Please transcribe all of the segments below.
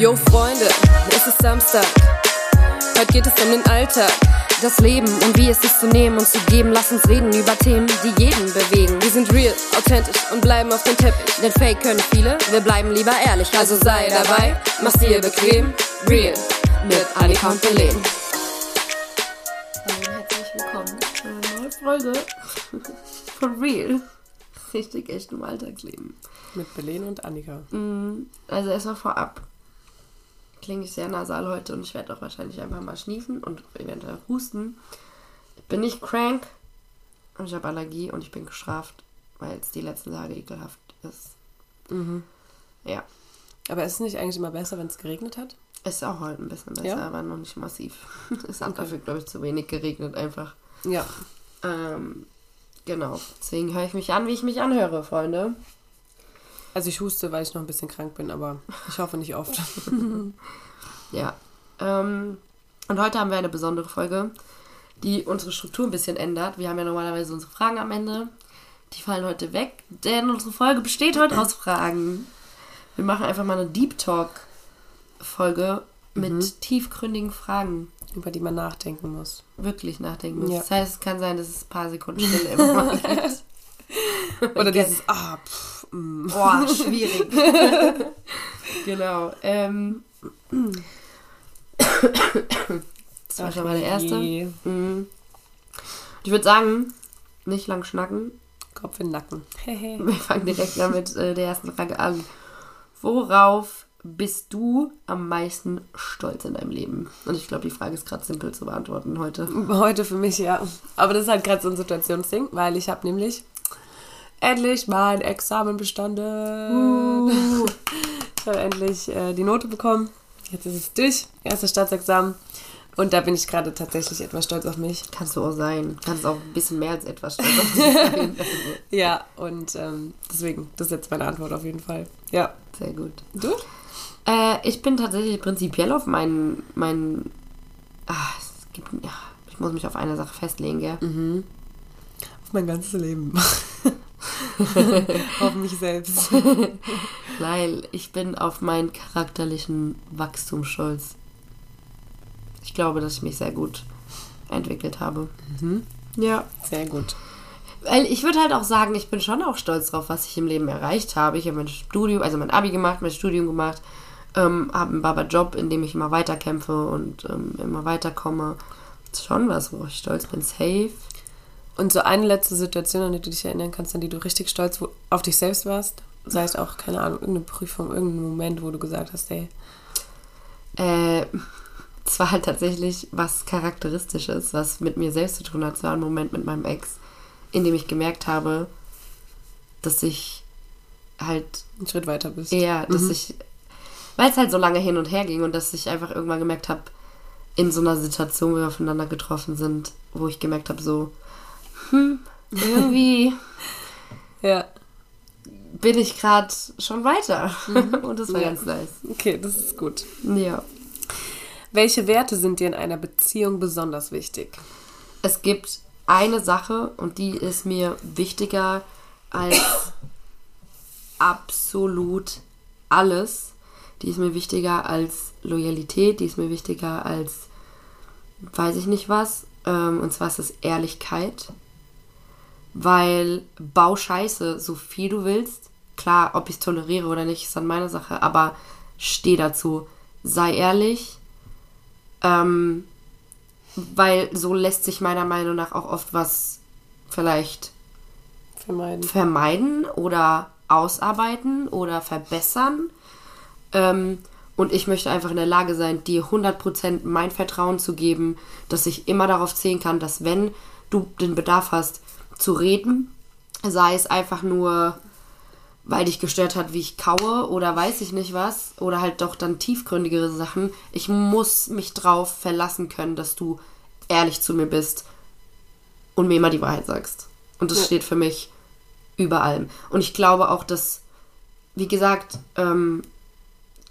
Yo Freunde, es ist Samstag. Heute geht es um den Alltag, das Leben und wie es ist zu nehmen und zu geben. Lass uns reden über Themen, die jeden bewegen. Wir sind real, authentisch und bleiben auf dem Teppich. Denn Fake können viele, wir bleiben lieber ehrlich. Also sei dabei, mach's dir bequem. Real mit Annika und Belen. Hallo herzlich willkommen zu einer neuen Folge von Real. Richtig echt im Alltagsleben. Mit Belen und Annika. Mm, Also erstmal vorab. Klinge ich sehr nasal heute und ich werde auch wahrscheinlich einfach mal schniefen und eventuell husten. Ich bin nicht crank, aber ich habe Allergie und ich bin gestraft, weil es die letzten Tage ekelhaft ist. Mhm. Ja, Aber ist es nicht eigentlich immer besser, wenn es geregnet hat? ist auch heute ein bisschen besser, Ja? aber noch nicht massiv. es hat dafür, glaube ich, zu wenig geregnet einfach. Ja. Ähm, genau, deswegen höre ich mich an, wie ich mich anhöre, Freunde. Also ich huste, weil ich noch ein bisschen krank bin, aber ich hoffe nicht oft. Ja. Ähm, und heute haben wir eine besondere Folge, die unsere Struktur ein bisschen ändert. Wir haben ja normalerweise unsere Fragen am Ende. Die fallen heute weg, denn unsere Folge besteht heute aus Fragen. Wir machen einfach mal eine Deep Talk-Folge mit tiefgründigen Fragen. Über die man nachdenken muss. Wirklich nachdenken muss. Ja. Das heißt, es kann sein, dass es ein paar Sekunden Stille immer mal gibt. Oder dieses, ah, pff, mm. Boah, schwierig. genau. Ähm. Das war schon mal der erste. Mhm. Ich würde sagen, nicht lang schnacken. Kopf in den Nacken. Wir fangen direkt mal mit äh, der ersten Frage an. Worauf bist du am meisten stolz in deinem Leben? Und ich glaube, die Frage ist gerade simpel zu beantworten heute. Heute für mich, ja. Aber das ist halt gerade so ein Situationsding, weil ich habe nämlich endlich mein Examen bestanden. Ich habe endlich äh, die Note bekommen. Jetzt ist es durch. Erstes Staatsexamen. Und da bin ich gerade tatsächlich etwas stolz auf mich. Kannst du auch sein. Kannst auch ein bisschen mehr als etwas stolz auf dich sein. Ja, und ähm, deswegen, das ist jetzt meine Antwort auf jeden Fall. Ja. Sehr gut. Du? Äh, ich bin tatsächlich prinzipiell auf meinen. meinen ah, es gibt, ja, ich muss mich auf eine Sache festlegen, gell? Auf mein ganzes Leben. auf mich selbst. Weil ich bin auf meinen charakterlichen Wachstum stolz. Ich glaube, dass ich mich sehr gut entwickelt habe. Ja. Sehr gut. Weil ich würde halt auch sagen, ich bin schon auch stolz drauf, was ich im Leben erreicht habe. Ich habe mein Studium, also mein Abi gemacht, mein Studium gemacht, ähm, habe einen Baba-Job, in dem ich immer weiterkämpfe und ähm, immer weiterkomme. Das ist schon was, wo ich stolz bin. Safe. Und so eine letzte Situation, an die du dich erinnern kannst, an die du richtig stolz auf dich selbst warst, sei es auch, keine Ahnung, irgendeine Prüfung, irgendein Moment, wo du gesagt hast, ey, Äh, es war halt tatsächlich was Charakteristisches, was mit mir selbst zu tun hat. Es war ein Moment mit meinem Ex, in dem ich gemerkt habe, dass ich halt einen Schritt weiter bist. eher, dass ich, weil es halt so lange hin und her ging und dass ich einfach irgendwann gemerkt habe, in so einer Situation, wo wir aufeinander getroffen sind, wo ich gemerkt habe, so, hm, irgendwie Ja. bin ich gerade schon weiter. Und das war Ja. ganz nice. Okay, das ist gut. Ja. Welche Werte sind dir in einer Beziehung besonders wichtig? Es gibt eine Sache und die ist mir wichtiger als absolut alles. Die ist mir wichtiger als Loyalität, die ist mir wichtiger als weiß ich nicht was. Ähm, und zwar ist es Ehrlichkeit. Weil bau Scheiße, so viel du willst. Klar, ob ich es toleriere oder nicht, ist dann meine Sache. Aber steh dazu. Sei ehrlich. Ähm, weil so lässt sich meiner Meinung nach auch oft was vielleicht Vermeiden. vermeiden oder ausarbeiten oder verbessern. Ähm, und ich möchte einfach in der Lage sein, dir 100% mein Vertrauen zu geben, dass ich immer darauf zählen kann, dass wenn du den Bedarf hast zu reden, sei es einfach nur, weil dich gestört hat, wie ich kaue oder weiß ich nicht was, oder halt doch dann tiefgründigere Sachen, ich muss mich drauf verlassen können, dass du ehrlich zu mir bist und mir immer die Wahrheit sagst. Und das Ja. steht für mich über allem. Und ich glaube auch, dass, wie gesagt, ähm,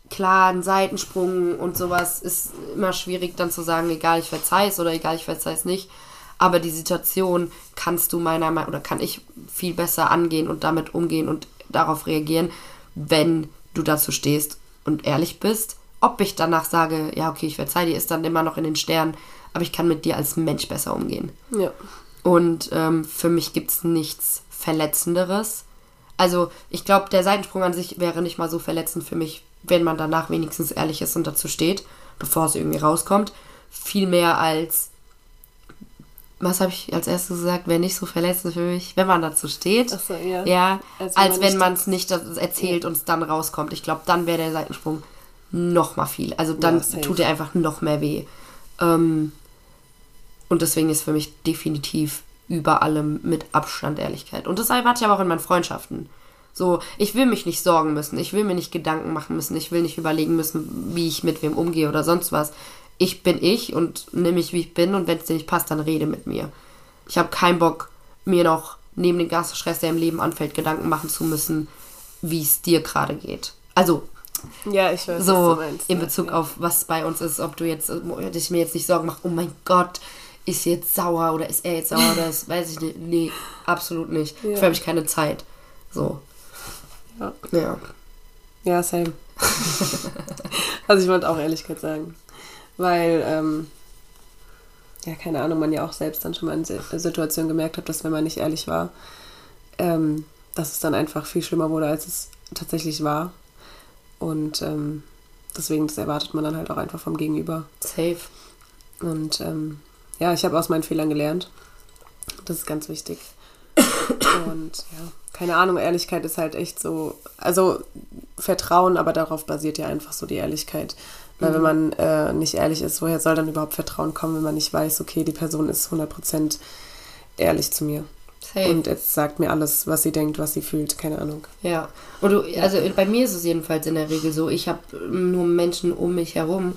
klar, ein Seitensprung und sowas ist immer schwierig dann zu sagen, egal, ich verzeih es oder egal, ich verzeih es nicht. Aber die Situation kannst du meiner Meinung oder kann ich viel besser angehen und damit umgehen und darauf reagieren, wenn du dazu stehst und ehrlich bist ob ich danach sage, ja, okay, ich verzeih dir, ist dann immer noch in den Sternen, aber ich kann mit dir als Mensch besser umgehen. Ja. Und ähm, für mich gibt es nichts Verletzenderes. Also, ich glaube, der Seitensprung an sich wäre nicht mal so verletzend für mich, wenn man danach wenigstens ehrlich ist und dazu steht, bevor es irgendwie rauskommt. Viel mehr als, was habe ich als erstes gesagt, wäre nicht so verletzend für mich, wenn man dazu steht. Ach so, ja. Ja, Als als, wenn man wenn nicht es nicht erzählt und es dann rauskommt. Ich glaube, dann wäre der Seitensprung noch mal viel. Also dann Ja, tut er einfach noch mehr weh. Ähm, und deswegen ist für mich definitiv über allem mit Abstand Ehrlichkeit. Und das erwarte ich aber auch in meinen Freundschaften. So, ich will mich nicht sorgen müssen, ich will mir nicht Gedanken machen müssen, ich will nicht überlegen müssen, wie ich mit wem umgehe oder sonst was. Ich bin ich und nimm mich, wie ich bin und wenn es dir nicht passt, dann rede mit mir. Ich habe keinen Bock, mir noch neben dem ganzen Stress, der im Leben anfällt, Gedanken machen zu müssen, wie es dir gerade geht. Also Ja, ich weiß, so meinst. in. Bezug ja. auf was bei uns ist, ob du jetzt, dass ich mir jetzt nicht Sorgen mache, oh mein Gott, ist sie jetzt sauer oder ist er jetzt sauer ist, weiß ich nicht. Nee, absolut nicht. Ja. Dafür habe ich keine Zeit. So. Ja. Ja. Ja, same. also ich wollte auch Ehrlichkeit sagen. Weil, ähm, ja, keine Ahnung, man ja auch selbst dann schon mal in Si- Situationen gemerkt hat, dass wenn man nicht ehrlich war, ähm, dass es dann einfach viel schlimmer wurde, als es tatsächlich war. Und ähm, deswegen, das erwartet man dann halt auch einfach vom Gegenüber. Safe. Und ähm, ja, ich habe aus meinen Fehlern gelernt. Das ist ganz wichtig. Und ja, keine Ahnung, Ehrlichkeit ist halt echt so, also Vertrauen, aber darauf basiert ja einfach so die Ehrlichkeit. Weil wenn man äh, nicht ehrlich ist, woher soll dann überhaupt Vertrauen kommen, wenn man nicht weiß, okay, die Person ist 100% ehrlich zu mir. Safe. Und jetzt sagt mir alles, was sie denkt, was sie fühlt, keine Ahnung. Ja. Und du, also bei mir ist es jedenfalls in der Regel so, ich habe nur Menschen um mich herum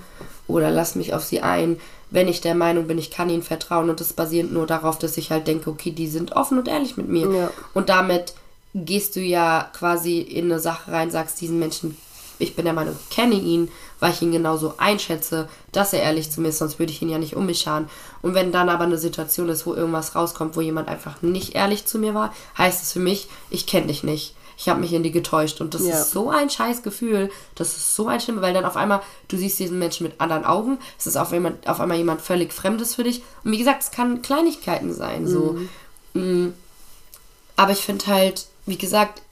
oder lass mich auf sie ein, wenn ich der Meinung bin, ich kann ihnen vertrauen und das basiert nur darauf, dass ich halt denke, okay, die sind offen und ehrlich mit mir. Ja. Und damit gehst du ja quasi in eine Sache rein, sagst diesen Menschen, ich bin der Meinung, ich kenne ihn, weil ich ihn genauso einschätze, dass er ehrlich zu mir ist, sonst würde ich ihn ja nicht um mich scharen. Und wenn dann aber eine Situation ist, wo irgendwas rauskommt, wo jemand einfach nicht ehrlich zu mir war, heißt es für mich, ich kenne dich nicht. Ich habe mich in die getäuscht und das Ja. ist so ein scheiß Gefühl, das ist so ein schlimm, weil dann auf einmal, du siehst diesen Menschen mit anderen Augen, es ist auf einmal, auf einmal jemand völlig Fremdes für dich und wie gesagt, es kann Kleinigkeiten sein, so. Mm. Aber ich finde halt, wie gesagt,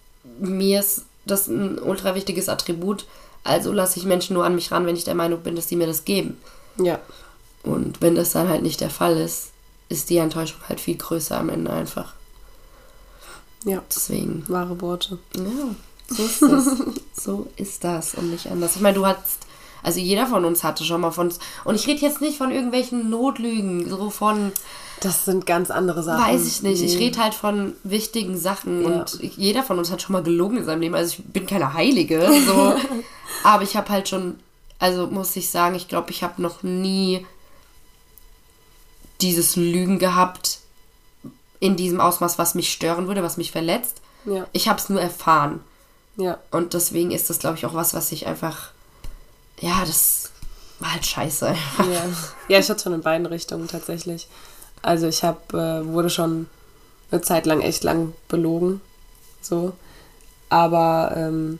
mir ist das ein ultra wichtiges Attribut. Also lasse ich Menschen nur an mich ran, wenn ich der Meinung bin, dass sie mir das geben. Ja, Und wenn das dann halt nicht der Fall ist, ist die Enttäuschung halt viel größer am Ende einfach. ja, Deswegen, wahre Worte. ja, so ist das. so ist das und nicht anders. Ich meine, du hast, also jeder von uns hatte schon mal von uns, und ich rede jetzt nicht von irgendwelchen Notlügen, so von, Das sind ganz andere Sachen. Weiß ich nicht. Ich Nee. rede halt von wichtigen Sachen Ja. und jeder von uns hat schon mal gelogen in seinem Leben. Also ich bin keine Heilige, so. aber ich habe halt schon, also muss ich sagen, ich glaube, ich habe noch nie dieses Lügen gehabt in diesem Ausmaß, was mich stören würde, was mich verletzt. Ja, Ich habe es nur erfahren ja. und deswegen ist das, glaube ich, auch was, was ich einfach, ja, das war halt scheiße. Ja. ja, ich hatte schon in beiden Richtungen tatsächlich. Also ich hab, äh, wurde schon eine Zeit lang echt lang belogen. So. Aber ähm,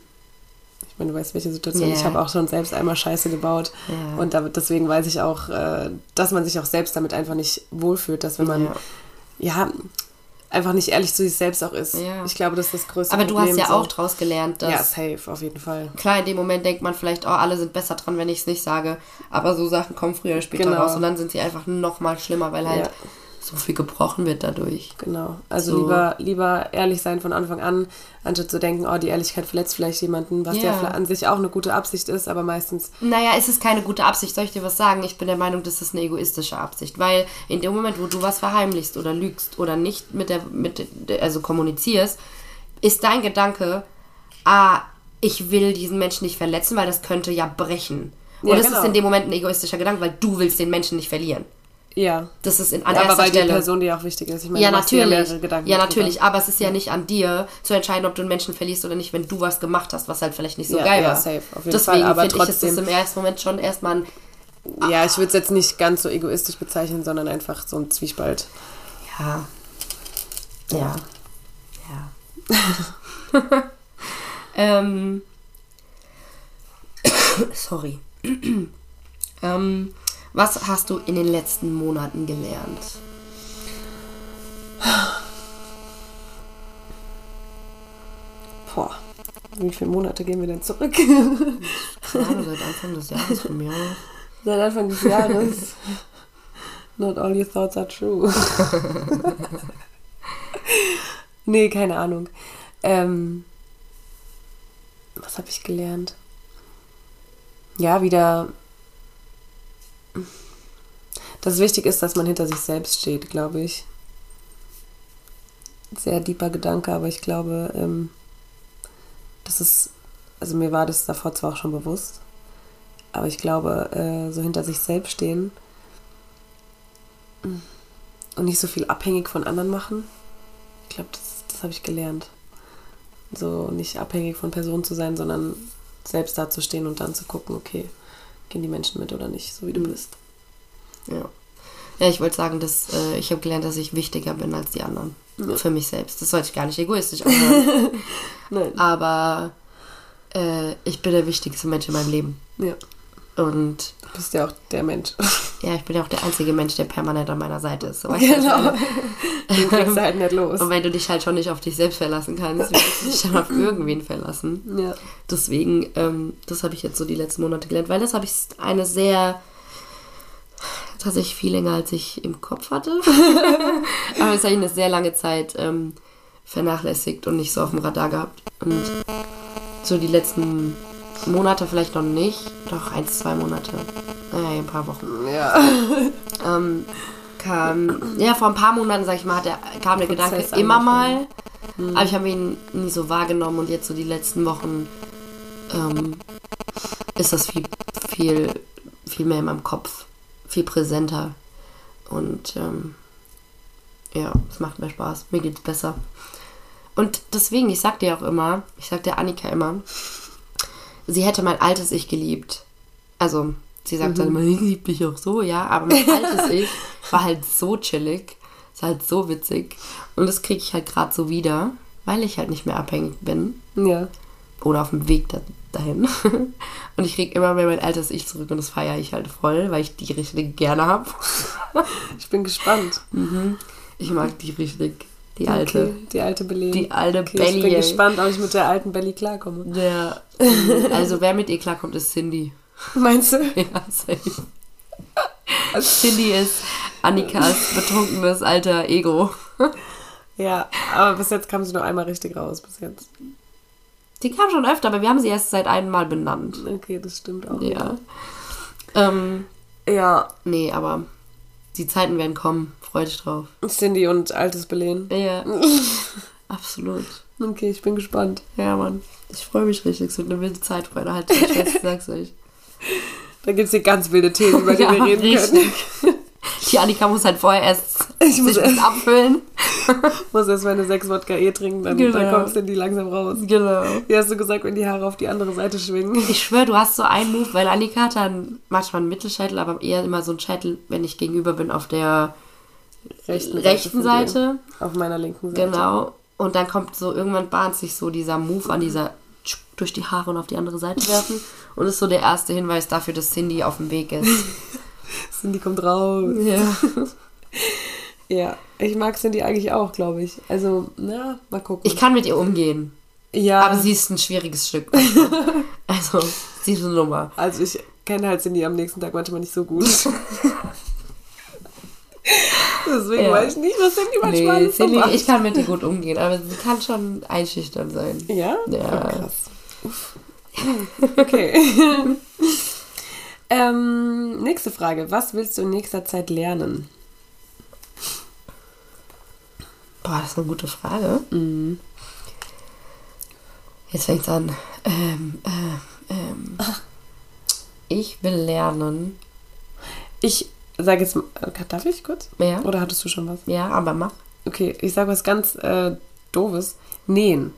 ich meine, du weißt, welche Situation. Ja. Ich habe auch schon selbst einmal Scheiße gebaut. Ja. Und damit, deswegen weiß ich auch, äh, dass man sich auch selbst damit einfach nicht wohlfühlt, dass wenn man Ja. ja, einfach nicht ehrlich zu sich selbst auch ist. Ja. Ich glaube, das ist das größte Aber du Problem. hast ja auch draus gelernt, dass Ja, safe, auf jeden Fall. Klar, in dem Moment denkt man vielleicht, oh, alle sind besser dran, wenn ich es nicht sage. Aber so Sachen kommen früher oder später Genau. raus und dann sind sie einfach noch mal schlimmer, weil halt Ja. So viel gebrochen wird dadurch. Genau. Also So. lieber, lieber ehrlich sein von Anfang an, anstatt zu denken, oh, die Ehrlichkeit verletzt vielleicht jemanden, was ja, Ja. an sich auch eine gute Absicht ist, aber meistens, Naja, es ist keine gute Absicht, soll ich dir was sagen? Ich bin der Meinung, das ist eine egoistische Absicht. Weil in dem Moment, wo du was verheimlichst oder lügst oder nicht mit der, mit der also kommunizierst, ist dein Gedanke, ah, ich will diesen Menschen nicht verletzen, weil das könnte ja brechen. Und Ja, das genau. ist in dem Moment ein egoistischer Gedanke, weil du willst den Menschen nicht verlieren. Ja. Das ist in, an ja aber erster weil Stelle. die Person dir auch wichtig ist. Ich meine, Ja, natürlich. Gedanken Ja, natürlich. Aber es ist ja nicht an dir zu entscheiden, ob du einen Menschen verlierst oder nicht, wenn du was gemacht hast, was halt vielleicht nicht so Ja, geil ja, war. safe, auf jeden Deswegen Fall, aber finde ich, ist das trotzdem- im ersten Moment schon erstmal ein. Ja, ich würde es jetzt nicht ganz so egoistisch bezeichnen, sondern einfach so ein Zwiespalt. Ja. Ja. Ja. ähm. Sorry. ähm, was hast du in den letzten Monaten gelernt? Boah, wie viele Monate gehen wir denn zurück? Gerade seit Anfang des Jahres von mir. Seit Anfang des Jahres. Not all your thoughts are true. nee, keine Ahnung. Ähm, was habe ich gelernt? Ja, wieder. Dass wichtig ist, dass man hinter sich selbst steht, glaube ich. Sehr deeper Gedanke, aber ich glaube, ähm, das ist. Also mir war das davor zwar auch schon bewusst, aber ich glaube, äh, so hinter sich selbst stehen und nicht so viel abhängig von anderen machen. Ich glaube, das, das habe ich gelernt. So nicht abhängig von Personen zu sein, sondern selbst da zu stehen und dann zu gucken, okay, gehen die Menschen mit oder nicht, so wie du bist. Ja. Ja, ich wollte sagen, dass äh, ich habe gelernt, dass ich wichtiger bin als die anderen. Ja. Für mich selbst. Das sollte ich gar nicht egoistisch anhören. Nein. Aber äh, ich bin der wichtigste Mensch in meinem Leben. Ja, Und du bist ja auch der Mensch. Ja, ich bin ja auch der einzige Mensch, der permanent an meiner Seite ist. So, genau. Den kriegst du halt nicht los. Und wenn du dich halt schon nicht auf dich selbst verlassen kannst, willst du dich dann auf irgendwen verlassen. Ja. Deswegen, ähm, das habe ich jetzt so die letzten Monate gelernt, weil das habe ich eine sehr, tatsächlich viel länger als ich im Kopf hatte. Aber das habe ich eine sehr lange Zeit ähm, vernachlässigt und nicht so auf dem Radar gehabt. Und so die letzten Monate vielleicht noch nicht, doch eins, zwei Monate, naja, ein paar Wochen. Ja. ähm, kam, ja, vor ein paar Monaten, sag ich mal, hat der, kam der Gedanke Prozess immer mal, angefangen. aber ich habe ihn nie so wahrgenommen und jetzt so die letzten Wochen ähm, ist das viel, viel, viel mehr in meinem Kopf, viel präsenter. Und ähm, ja, es macht mehr Spaß, mir geht's besser. Und deswegen, ich sag dir auch immer, ich sag der Annika immer, sie hätte mein altes Ich geliebt. Also, sie sagt dann immer, ich liebe dich auch so, ja, aber mein altes Ich war halt so chillig, ist halt so witzig. Und das kriege ich halt gerade so wieder, weil ich halt nicht mehr abhängig bin Ja. oder auf dem Weg da, dahin. Und ich kriege immer mehr mein altes Ich zurück und das feiere ich halt voll, weil ich die richtig gerne habe. Ich bin gespannt. Ich mag die richtig, die alte. Okay, die alte Belly. Die alte okay, Belly. Ich bin gespannt, ob ich mit der alten Belly klarkomme. Der, also wer mit ihr klarkommt, ist Cindy. Meinst du? Ja, safe. Cindy ist Annikas betrunkenes alter Ego. Ja, aber bis jetzt kam sie nur einmal richtig raus. Bis jetzt. Die kam schon öfter, aber wir haben sie erst seit einem Mal benannt. Okay, das stimmt auch. Ja. Ähm, Ja, nee, aber die Zeiten werden kommen. Freu dich drauf. Cindy und altes Belen. Ja. Absolut. Okay, ich bin gespannt. Ja, Mann. Ich freue mich richtig. Es wird eine wilde Zeit, Freunde. Halt ich sag's euch. Da gibt es hier ganz wilde Themen, über die wir reden richtig. können. Die Annika muss halt vorher erst Ich muss sich erst- abfüllen. muss erst meine sechs Wodka E trinken, dann, Genau. dann kommt Cindy langsam raus. Genau. Wie hast du gesagt, wenn die Haare auf die andere Seite schwingen? Ich schwöre, du hast so einen Move, weil Annika hat dann manchmal einen Mittelscheitel, aber eher immer so einen Scheitel, wenn ich gegenüber bin, auf der Rechten, rechten. Seite. Auf meiner linken Seite. Genau. Und dann kommt so, irgendwann bahnt sich so dieser Move an, dieser durch die Haare und auf die andere Seite werfen. Und ist so der erste Hinweis dafür, dass Cindy auf dem Weg ist. Cindy kommt raus. Ja. Ja, ich mag Cindy eigentlich auch, glaube ich. Also, na, mal gucken. Ich kann mit ihr umgehen. ja, Aber sie ist ein schwieriges Stück. du? Also, sie ist eine Nummer. also ich kenne halt Cindy am nächsten Tag manchmal nicht so gut. Deswegen Ja. weiß ich nicht, was Cindy manchmal Nee, so Cindy, macht. ich kann mit ihr gut umgehen, aber sie kann schon einschüchtern sein. Ja? Ja. Oh, krass. Uff. Okay. Ähm, nächste Frage. Was willst du in nächster Zeit lernen? Boah, das ist eine gute Frage. Jetzt fängt's an. Ähm, äh, ähm. Ich will lernen. Ich sage jetzt, mal- darf ich kurz? Ja, Oder hattest du schon was? ja aber mach. Okay, ich sage was ganz äh, doofes. Nähen.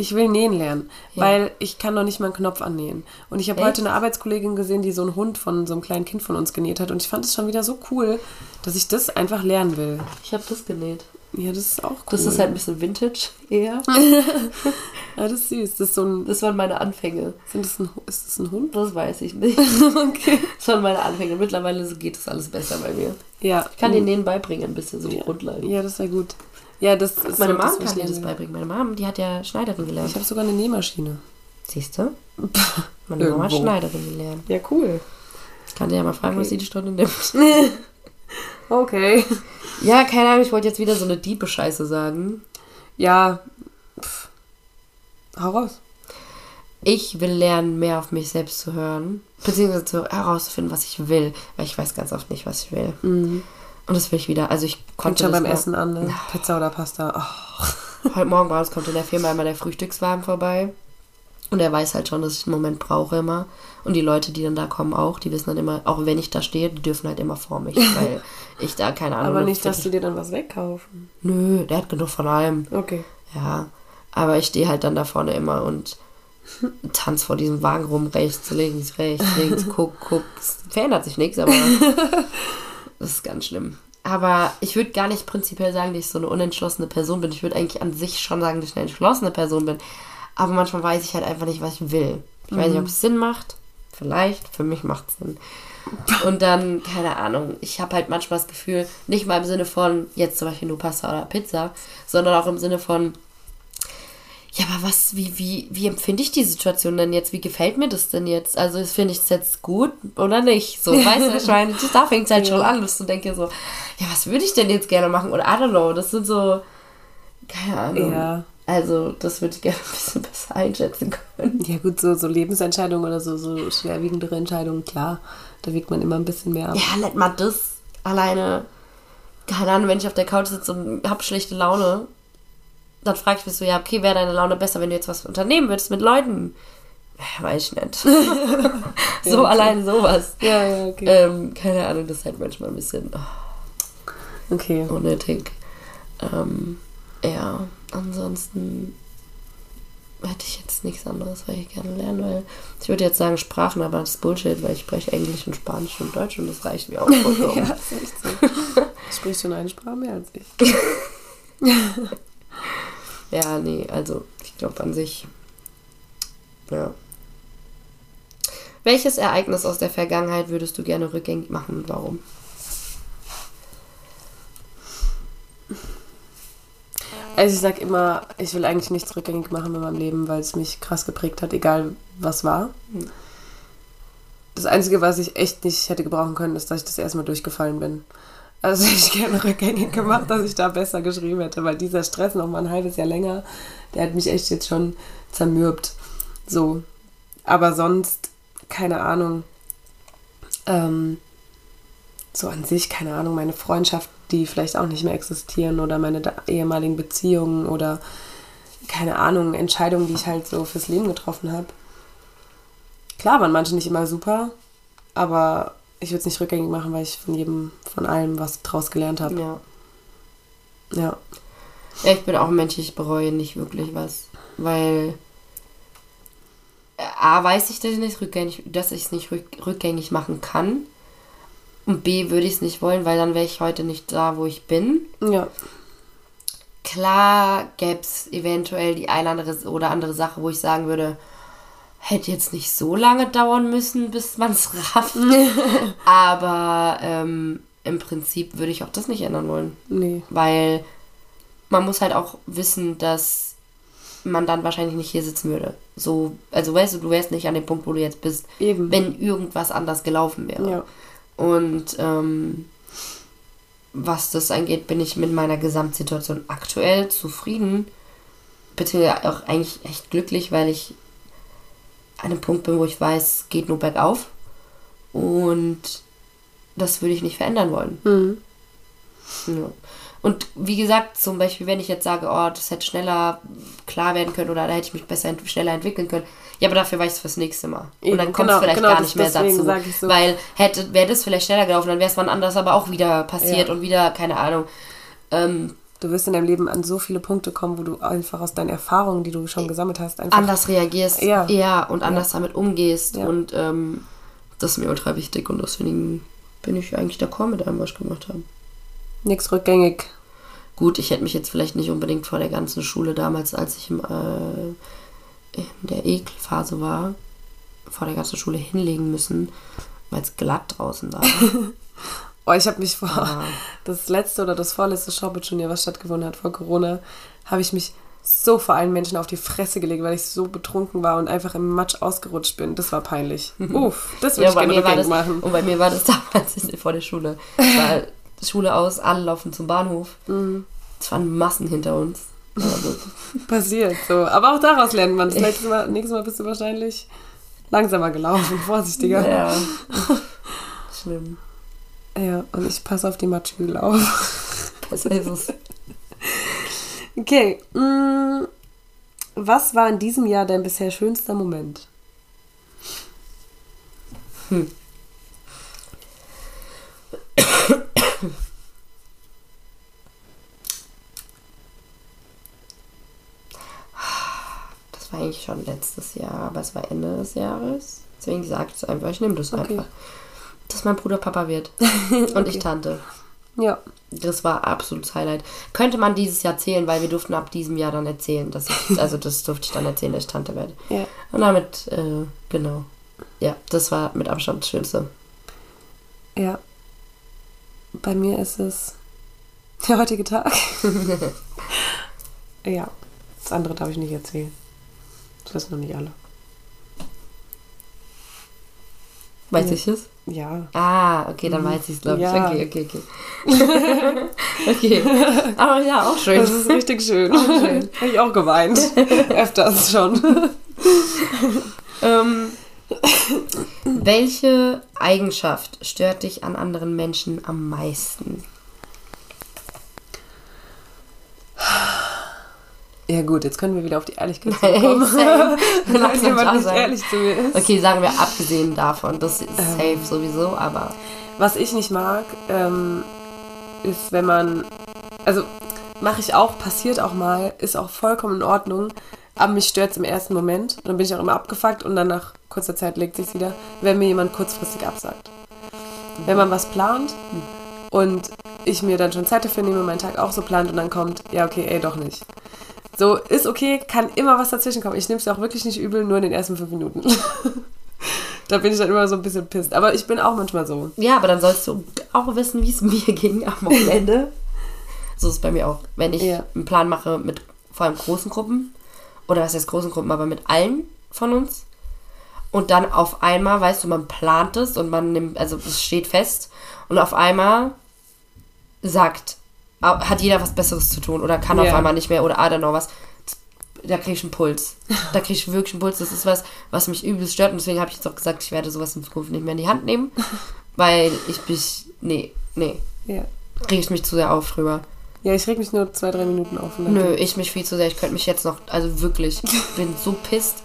Ich will nähen lernen, Ja. weil ich kann noch nicht mal einen Knopf annähen. Und ich habe heute eine Arbeitskollegin gesehen, die so einen Hund von so einem kleinen Kind von uns genäht hat. Und ich fand es schon wieder so cool, dass ich das einfach lernen will. Ich habe das genäht. Ja, das ist auch cool. Das ist halt ein bisschen Vintage eher. ja, das ist süß. Das ist so ein. Das waren meine Anfänge. Sind das ein, ist das ein Hund? Das weiß ich nicht. okay. Das waren meine Anfänge. Mittlerweile geht das alles besser bei mir. Ja. Ich kann denen beibringen, ein bisschen so die Grundlagen. Ja, das wäre gut. Ja, das ist Meine so, Mom das, was kann das beibringen. Meine Mom, die hat ja Schneiderin gelernt. Ich habe sogar eine Nähmaschine. Siehst du? Meine Mama hat Irgendwo. Schneiderin gelernt. Ja, cool. Ich kann dir ja mal fragen, was sie die Stunde nimmt. Okay. Ja, keine Ahnung, ich wollte jetzt wieder so eine diepe Scheiße sagen. Ja. Pff. Hau raus. Ich will lernen, mehr auf mich selbst zu hören. Beziehungsweise zu, herauszufinden, was ich will. Weil ich weiß ganz oft nicht, was ich will. Und das will ich wieder. Also ich konnte schon das beim Essen an, ne? Pizza oder Pasta. Oh. Heute Morgen bei uns kommt in der Firma immer der Frühstückswagen vorbei. Und er weiß halt schon, dass ich einen Moment brauche immer. Und die Leute, die dann da kommen, auch, die wissen dann immer, auch wenn ich da stehe, die dürfen halt immer vor mich, weil ich da keine Ahnung Aber nicht, dass du dir dann was wegkaufen. Nö, der hat genug von allem. Okay. Ja. Aber ich stehe halt dann da vorne immer und tanz vor diesem Wagen rum, rechts, links, rechts, links, guck, guck. Es verändert sich nichts, aber das ist ganz schlimm. Aber ich würde gar nicht prinzipiell sagen, dass ich so eine unentschlossene Person bin. Ich würde eigentlich an sich schon sagen, dass ich eine entschlossene Person bin. Aber manchmal weiß ich halt einfach nicht, was ich will. Ich weiß nicht, ob es Sinn macht. Vielleicht. Für mich macht es Sinn. Und dann, keine Ahnung, ich habe halt manchmal das Gefühl, nicht mal im Sinne von, jetzt zum Beispiel nur Pasta oder Pizza, sondern auch im Sinne von, ja, aber was, wie, wie, wie empfinde ich die Situation denn jetzt? Wie gefällt mir das denn jetzt? Also finde ich es jetzt gut oder nicht? So, weißt du, ich meine, da fängt es halt schon an, dass du denkst so, ja, was würde ich denn jetzt gerne machen? Oder I don't know, das sind so, keine Ahnung. Ja. Also, das würde ich gerne ein bisschen besser einschätzen können. Ja gut, so, so Lebensentscheidungen oder so, so schwerwiegendere Entscheidungen, klar, da wiegt man immer ein bisschen mehr ab. Ja, nicht mal das alleine. Keine Ahnung, wenn ich auf der Couch sitze und hab schlechte Laune, dann frage ich mich so, ja, okay, wäre deine Laune besser, wenn du jetzt was unternehmen würdest mit Leuten? Ja, Weiß ich nicht. so allein sowas. Ja, ja, okay. Ähm, keine Ahnung, das ist halt manchmal ein bisschen oh, Okay. unnötig. Ähm, ja, ansonsten hätte ich jetzt nichts anderes, was ich gerne lernen will. Ich würde jetzt sagen Sprachen, aber das ist Bullshit, weil ich spreche Englisch und Spanisch und Deutsch und das reicht mir auch vollkommen. Ja, ist echt so. Du sprichst schon eine Sprache mehr als ich. Ja, nee, also ich glaube an sich. Ja. Welches Ereignis aus der Vergangenheit würdest du gerne rückgängig machen und warum? Also ich sag immer, ich will eigentlich nichts rückgängig machen in meinem Leben, weil es mich krass geprägt hat, egal was war. Das Einzige, was ich echt nicht hätte gebrauchen können, ist, dass ich das erstmal durchgefallen bin. Also hätte ich gerne rückgängig gemacht, dass ich da besser geschrieben hätte, weil dieser Stress noch mal ein halbes Jahr länger, der hat mich echt jetzt schon zermürbt. So. Aber sonst, keine Ahnung. Ähm, so an sich, keine Ahnung, meine Freundschaft, die vielleicht auch nicht mehr existieren oder meine ehemaligen Beziehungen oder keine Ahnung, Entscheidungen, die ich halt so fürs Leben getroffen habe. Klar waren manche nicht immer super, aber ich würde es nicht rückgängig machen, weil ich von jedem, von allem was draus gelernt habe. Ja. Ja. Ja, ich bin auch ein Mensch, ich bereue nicht wirklich was. Weil äh, A, weiß ich, dass ich nicht rückgängig, dass ich es nicht rück, rückgängig machen kann. Und B, würde ich es nicht wollen, weil dann wäre ich heute nicht da, wo ich bin. Ja. Klar gäbe es eventuell die eine andere oder andere Sache, wo ich sagen würde, hätte jetzt nicht so lange dauern müssen, bis man es rafft. Aber ähm, im Prinzip würde ich auch das nicht ändern wollen. Nee. Weil man muss halt auch wissen, dass man dann wahrscheinlich nicht hier sitzen würde. So, also weißt du, du wärst nicht an dem Punkt, wo du jetzt bist, Eben. wenn irgendwas anders gelaufen wäre. Ja. Und ähm, was das angeht, bin ich mit meiner Gesamtsituation aktuell zufrieden. Bitte auch eigentlich echt glücklich, weil ich an einem Punkt bin, wo ich weiß, es geht nur bergauf. Und das würde ich nicht verändern wollen. Mhm. Ja. Und wie gesagt, zum Beispiel, wenn ich jetzt sage, oh, das hätte schneller klar werden können oder da hätte ich mich besser ent schneller entwickeln können. Ja, aber dafür weiß ich fürs nächste Mal. Eben, und dann kommt genau, es vielleicht genau, gar nicht mehr dazu. so. Weil hätte, wäre das vielleicht schneller gelaufen, dann wäre es wann anders aber auch wieder passiert Ja. und wieder, keine Ahnung. Ähm, Du wirst in deinem Leben an so viele Punkte kommen, wo du einfach aus deinen Erfahrungen, die du schon gesammelt hast, einfach. anders reagierst, Ja. und anders damit umgehst. Ja. Und ähm, das ist mir ultra wichtig und deswegen bin ich eigentlich d'accord mit allem, was ich gemacht habe. Nichts rückgängig. Gut, ich hätte mich jetzt vielleicht nicht unbedingt vor der ganzen Schule damals, als ich im, äh, in der Ekelphase war, vor der ganzen Schule hinlegen müssen, weil es glatt draußen war. Oh, ich habe mich vor Ah. das letzte oder das vorletzte Showbiz-Turnier, was stattgefunden hat vor Corona, habe ich mich so vor allen Menschen auf die Fresse gelegt, weil ich so betrunken war und einfach im Matsch ausgerutszt bin. Das war peinlich. Uff, das würde Ja, ich bei gerne rückgängig das, machen. und bei mir war das damals vor der Schule. War Schule aus, alle laufen zum Bahnhof. Mhm. Es waren Massen hinter uns. Also, Passiert so. Aber auch daraus lernt man. Das nächste Mal, nächstes Mal bist du wahrscheinlich langsamer gelaufen, vorsichtiger. Ja, ja. Und ich passe auf die Matschhügel auf. Besser ist es. Okay. mm, Was war in diesem Jahr dein bisher schönster Moment? Das war eigentlich schon letztes Jahr, aber es war Ende des Jahres. Deswegen sage ich es einfach, ich nehme das Okay. einfach. Dass mein Bruder Papa wird. Und ich Tante. Ja. Das war absolutes Highlight. Könnte man dieses Jahr zählen, weil wir durften ab diesem Jahr dann erzählen, dass ich, also das durfte ich dann erzählen, dass ich Tante werde. Ja. Und damit, äh, genau. Ja, das war mit Abstand das Schönste. Ja. Bei mir ist es der heutige Tag. ja. Das andere darf ich nicht erzählen. Das wissen noch nicht alle. Weiß Ja. ich es? Ja. Ah, okay, dann weiß ich es, glaube ich. Ja. Okay, okay, okay. okay. Aber ja, auch schön. Das ist richtig schön. schön. Habe ich auch geweint. Öfters schon. Ähm, welche Eigenschaft stört dich an anderen Menschen am meisten? Ja gut, jetzt können wir wieder auf die Ehrlichkeit kommen. Wenn mal jemand nicht sein. ehrlich zu mir ist. Okay, sagen wir abgesehen davon. Das ist Ähm. safe sowieso, aber Was ich nicht mag, ähm, ist, wenn man, also mache ich auch, passiert auch mal, ist auch vollkommen in Ordnung, aber mich stört es im ersten Moment. Und dann bin ich auch immer abgefuckt und dann nach kurzer Zeit legt sich wieder, wenn mir jemand kurzfristig absagt. Wenn man was plant und ich mir dann schon Zeit dafür nehme, meinen Tag auch so plant und dann kommt, ja okay, ey, doch nicht. So, ist okay, kann immer was dazwischen kommen. Ich nehme es auch wirklich nicht übel, nur in den ersten fünf Minuten. da bin ich dann immer so ein bisschen pisst. Aber ich bin auch manchmal so. ja, aber dann sollst du auch wissen, wie es mir ging am Wochenende. so ist es bei mir auch. Wenn ich Ja. einen Plan mache mit vor allem großen Gruppen, oder was heißt großen Gruppen, aber mit allen von uns. Und dann auf einmal, weißt du, man plant es und man nimmt, also es steht fest. Und auf einmal sagt, hat jeder was Besseres zu tun oder kann auf Ja. einmal nicht mehr oder I don't know was. Da kriege ich einen Puls. Da kriege ich wirklich einen Puls. Das ist was, was mich übelst stört. Und deswegen habe ich jetzt auch gesagt, ich werde sowas in Zukunft nicht mehr in die Hand nehmen. Weil ich mich, nee, nee, Ja. rege ich mich zu sehr auf drüber. Ja, ich reg mich nur zwei, drei Minuten auf. Nö, ich mich viel zu sehr. Ich könnte mich jetzt noch, also wirklich, ich bin so pisst.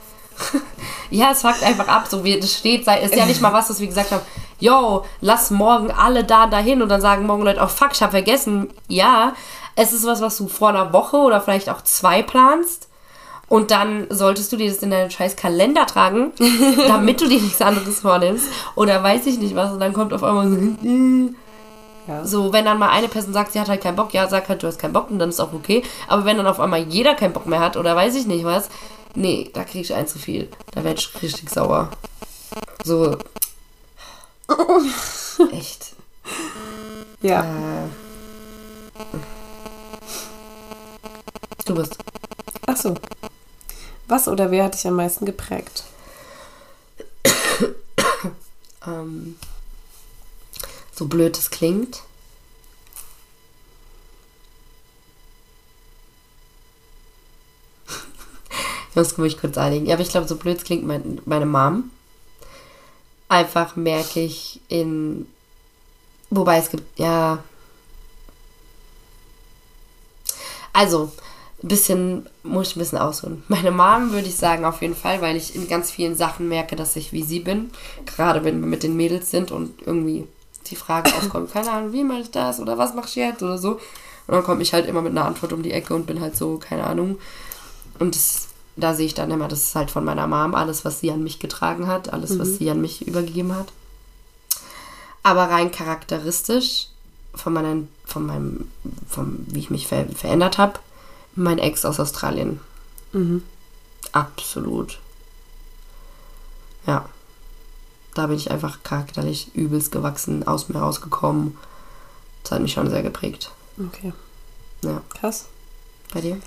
ja, es fuckt einfach ab, so wie es steht. sei- Ist ja nicht mal was, dass wir gesagt haben, yo, lass morgen alle da dahin und dann sagen morgen Leute, oh fuck, ich habe vergessen. Ja, es ist was, was du vor einer Woche oder vielleicht auch zwei planst. Und dann solltest du dir das in deinen scheiß Kalender tragen, damit du dir nichts anderes vornimmst. Oder weiß ich nicht was. Und dann kommt auf einmal so, Ja. so, wenn dann mal eine Person sagt, sie hat halt keinen Bock, ja, sag halt, du hast keinen Bock und dann ist auch okay. Aber wenn dann auf einmal jeder keinen Bock mehr hat oder weiß ich nicht was, nee, da krieg ich ein zu viel. Da werd ich richtig sauer. So. Echt. Ja. Äh. Du bist. Ach so. Was oder wer hat dich am meisten geprägt? Ähm, so blöd es klingt. Ich muss mich kurz einigen. Ja, aber ich glaube, so blöd es klingt, mein, meine Mom. Einfach merke ich in. Wobei es gibt, ja. Also, ein bisschen, muss ich ein bisschen ausholen. Meine Mom würde ich sagen, auf jeden Fall, weil ich in ganz vielen Sachen merke, dass ich wie sie bin. Gerade wenn wir mit den Mädels sind und irgendwie die Frage aufkommt, keine Ahnung, wie mache ich das oder was mach ich jetzt oder so. Und dann komme ich halt immer mit einer Antwort um die Ecke und bin halt so, keine Ahnung. Und das, da sehe ich dann immer, das ist halt von meiner Mom, alles, was sie an mich getragen hat, alles, was sie an mich übergeben hat. Aber rein charakteristisch von meinen, von meinem, vom, wie ich mich ver verändert habe, mein Ex aus Australien. Mhm. Absolut. Ja. Da bin ich einfach charakterlich übelst gewachsen, aus mir rausgekommen. Das hat mich schon sehr geprägt. Okay. Ja. Krass. Bei dir?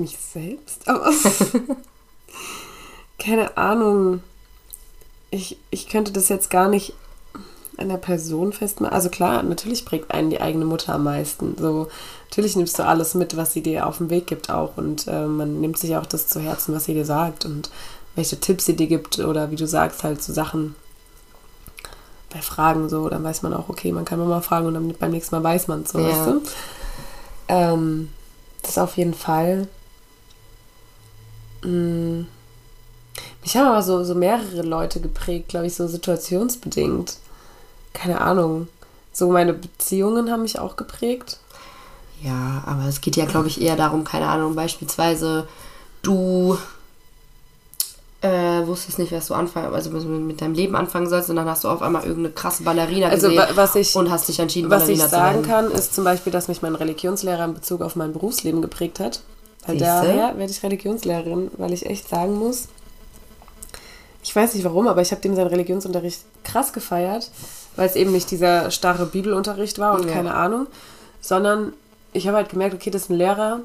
Mich selbst? Aber keine Ahnung. Ich, ich könnte das jetzt gar nicht an der Person festmachen. Also klar, natürlich prägt einen die eigene Mutter am meisten. So, natürlich nimmst du alles mit, was sie dir auf den Weg gibt auch. Und äh, man nimmt sich auch das zu Herzen, was sie dir sagt und welche Tipps sie dir gibt oder wie du sagst, halt so Sachen bei Fragen so, dann weiß man auch, okay, man kann mal fragen und dann beim nächsten Mal weiß man es so, Ja. weißt du? Ähm, das auf jeden Fall. Mm. Mich haben aber so, so mehrere Leute geprägt, glaube ich, so situationsbedingt. Keine Ahnung. So meine Beziehungen haben mich auch geprägt. Ja, aber es geht ja, glaube ich, eher darum, keine Ahnung, beispielsweise du äh, wusstest nicht, was du anfangen, also mit, mit deinem Leben anfangen sollst und dann hast du auf einmal irgendeine krasse Ballerina Also gesehen wa- was ich, und hast dich entschieden, was ich Ballerina zu sagen werden. kann, ist zum Beispiel, dass mich mein Religionslehrer in Bezug auf mein Berufsleben geprägt hat. Weil daher werde ich Religionslehrerin, weil ich echt sagen muss, ich weiß nicht warum, aber ich habe dem seinen Religionsunterricht krass gefeiert, weil es eben nicht dieser starre Bibelunterricht war und Ja. keine Ahnung, sondern ich habe halt gemerkt, okay, das ist ein Lehrer,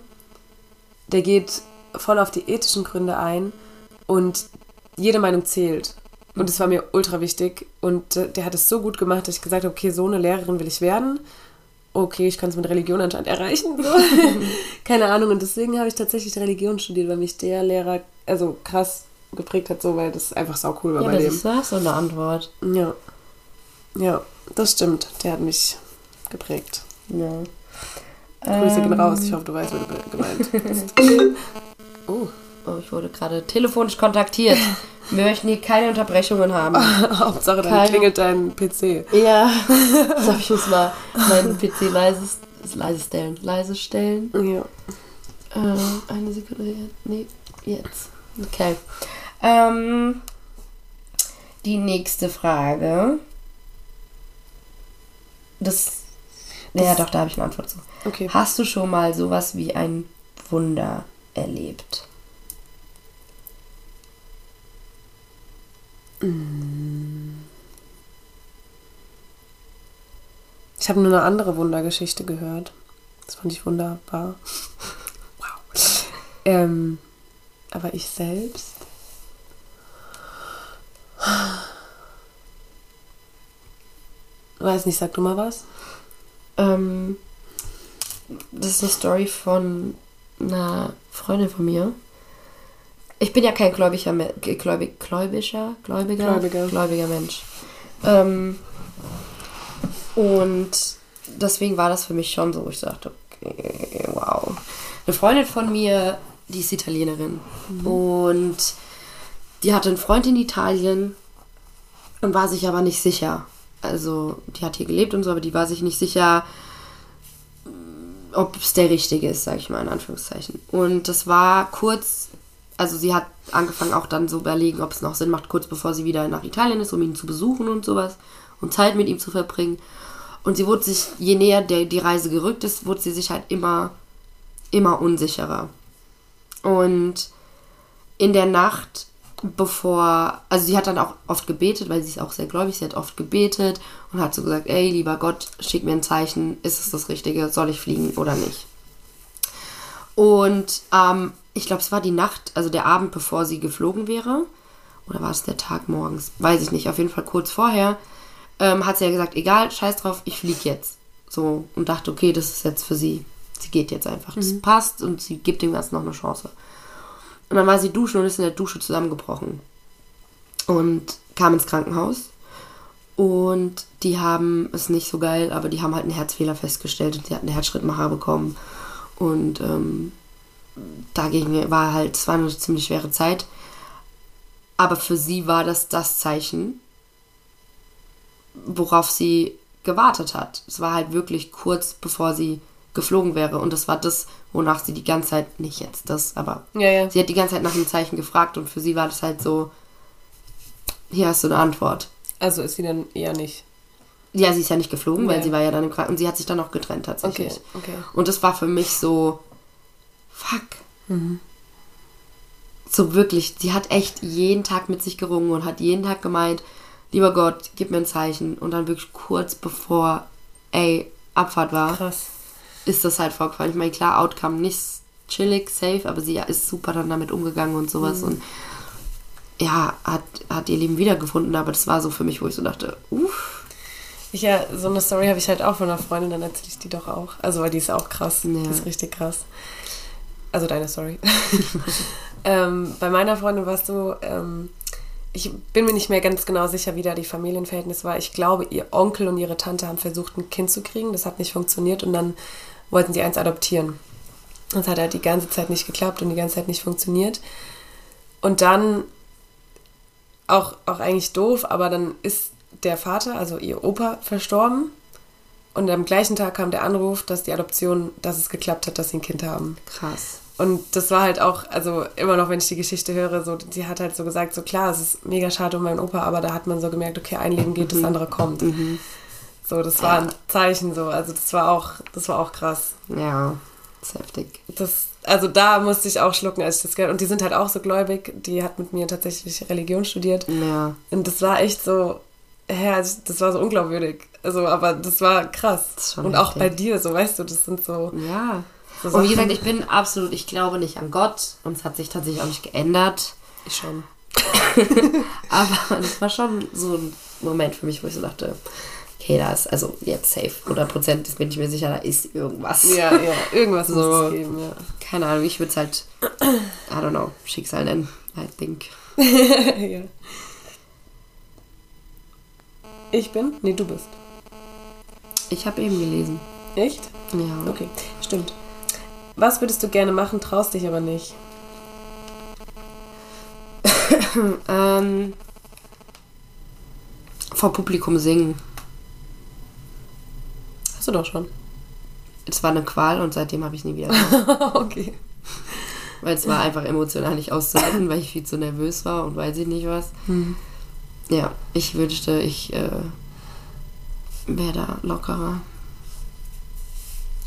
der geht voll auf die ethischen Gründe ein und jede Meinung zählt. Und das war mir ultra wichtig. Und äh, der hat es so gut gemacht, dass ich gesagt habe, okay, so eine Lehrerin will ich werden. Okay, ich kann es mit Religion anscheinend erreichen. So. Keine Ahnung. Und deswegen habe ich tatsächlich Religion studiert, weil mich der Lehrer also krass geprägt hat, so weil das einfach sau cool war Ja, bei das dem. ist das so eine Antwort. Ja. Ja, das stimmt. Der hat mich geprägt. Ja. Grüße gehen Ähm, raus. Ich hoffe, du weißt, wer du gemeint bist. oh, Oh, ich wurde gerade telefonisch kontaktiert. Wir möchten hier keine Unterbrechungen haben. Hauptsache, dann Keine- klingelt dein PC. Ja. So, ich muss mal meinen PC leise, leise stellen. Leise stellen. Ja. Äh, eine Sekunde. Nee, jetzt. Okay. Ähm, die nächste Frage. Das. Ja, doch, da habe ich eine Antwort zu. Okay. Hast du schon mal sowas wie ein Wunder erlebt? Ich habe nur eine andere Wundergeschichte gehört. Das fand ich wunderbar. wow. Ähm, aber ich selbst. Weiß nicht, sag du mal was? Ähm, das ist eine Story von einer Freundin von mir. Ich bin ja kein gläubiger, gläubig, gläubischer, gläubiger, Gläubiger. gläubiger Mensch. Ähm, und deswegen war das für mich schon so, ich dachte, okay, wow. Eine Freundin von mir, die ist Italienerin. Und die hatte einen Freund in Italien und war sich aber nicht sicher. Also, die hat hier gelebt und so, aber die war sich nicht sicher, ob es der richtige ist, sage ich mal in Anführungszeichen. Und das war kurz, also sie hat angefangen auch dann so überlegen, ob es noch Sinn macht, kurz bevor sie wieder nach Italien ist, um ihn zu besuchen und sowas und Zeit mit ihm zu verbringen. Und sie wurde sich, je näher der, die Reise gerückt ist, wurde sie sich halt immer, immer unsicherer. Und in der Nacht, bevor, also sie hat dann auch oft gebetet, weil sie ist auch sehr gläubig, sie hat oft gebetet und hat so gesagt, ey, lieber Gott, schick mir ein Zeichen, ist es das Richtige, soll ich fliegen oder nicht? Und ähm, ich glaube, es war die Nacht, also der Abend, bevor sie geflogen wäre, oder war es der Tag morgens, weiß ich nicht, auf jeden Fall kurz vorher, ähm, hat sie ja gesagt, egal, scheiß drauf, ich fliege jetzt. So, und dachte, okay, das ist jetzt für sie. Sie geht jetzt einfach. Das passt und sie gibt dem Ganzen noch eine Chance. Und dann war sie duschen und ist in der Dusche zusammengebrochen. Und kam ins Krankenhaus. Und die haben es nicht so geil, aber die haben halt einen Herzfehler festgestellt und sie hat einen Herzschrittmacher bekommen. Und ähm, dagegen war halt, es war eine ziemlich schwere Zeit. Aber für sie war das das Zeichen, worauf sie gewartet hat. Es war halt wirklich kurz bevor sie geflogen wäre. Und das war das, wonach sie die ganze Zeit, nicht jetzt das, aber Ja, ja. sie hat die ganze Zeit nach dem Zeichen gefragt und für sie war das halt so, hier hast du eine Antwort. Also ist sie dann eher nicht. Ja, sie ist ja nicht geflogen, weil Nee. sie war ja dann im Krankenhaus. Sie hat sich dann auch getrennt tatsächlich. Okay, okay. Und das war für mich so, fuck. Mhm. So wirklich, sie hat echt jeden Tag mit sich gerungen und hat jeden Tag gemeint, lieber Gott, gib mir ein Zeichen. Und dann wirklich kurz bevor, ey, Abfahrt war, Krass. ist das halt vorgefallen. Ich meine, klar, Outcome nicht chillig, safe, aber sie ist super dann damit umgegangen und sowas. Mhm. Und ja, hat, hat ihr Leben wiedergefunden, aber das war so für mich, wo ich so dachte, uff. Ja, so eine Story habe ich halt auch von einer Freundin, dann erzähle ich die doch auch. Also, weil die ist auch krass. Ja. Die ist richtig krass. Also deine Story. ähm, bei meiner Freundin war es so, ähm, ich bin mir nicht mehr ganz genau sicher, wie da die Familienverhältnis war. Ich glaube, ihr Onkel und ihre Tante haben versucht, ein Kind zu kriegen. Das hat nicht funktioniert und dann wollten sie eins adoptieren. Das hat halt die ganze Zeit nicht geklappt und die ganze Zeit nicht funktioniert. Und dann auch, auch eigentlich doof, aber dann ist der Vater, also ihr Opa, verstorben. Und am gleichen Tag kam der Anruf, dass die Adoption, dass es geklappt hat, dass sie ein Kind haben. Krass. Und das war halt auch, also immer noch, wenn ich die Geschichte höre, so, die hat halt so gesagt, so klar, es ist mega schade um meinen Opa, aber da hat man so gemerkt, okay, ein Leben geht, das andere kommt. So, das war ein Zeichen so, also das war auch, das war auch krass. Ja, ist heftig. Das, also da musste ich auch schlucken, als ich das gehört Und die sind halt auch so gläubig, die hat mit mir tatsächlich Religion studiert. Ja, Und das war echt so, hä, also das war so unglaubwürdig. Also, aber das war krass. Das Und auch bei dir, so weißt du, das sind so. ja. so Und wie gesagt, ich bin absolut, ich glaube nicht an Gott und es hat sich tatsächlich auch nicht geändert. Ich schon. Aber es war schon so ein Moment für mich, wo ich so dachte, okay, da ist, also jetzt safe, 100% ist mir nicht mehr sicher, da ist irgendwas. Ja, ja, irgendwas So. muss es geben, ja. Keine Ahnung, ich würde es halt, I don't know, Schicksal nennen, I think. ja. Ich bin? Nee, du bist. Ich habe eben gelesen. Echt? Ja. Okay, stimmt. Was würdest du gerne machen, traust dich aber nicht? Ähm, vor Publikum singen. Hast du doch schon. Es war eine Qual und seitdem habe ich nie wieder okay. Weil es war einfach emotional nicht auszuhalten, weil ich viel zu nervös war und weiß ich nicht was. Ja, ich wünschte, ich äh, wäre da lockerer.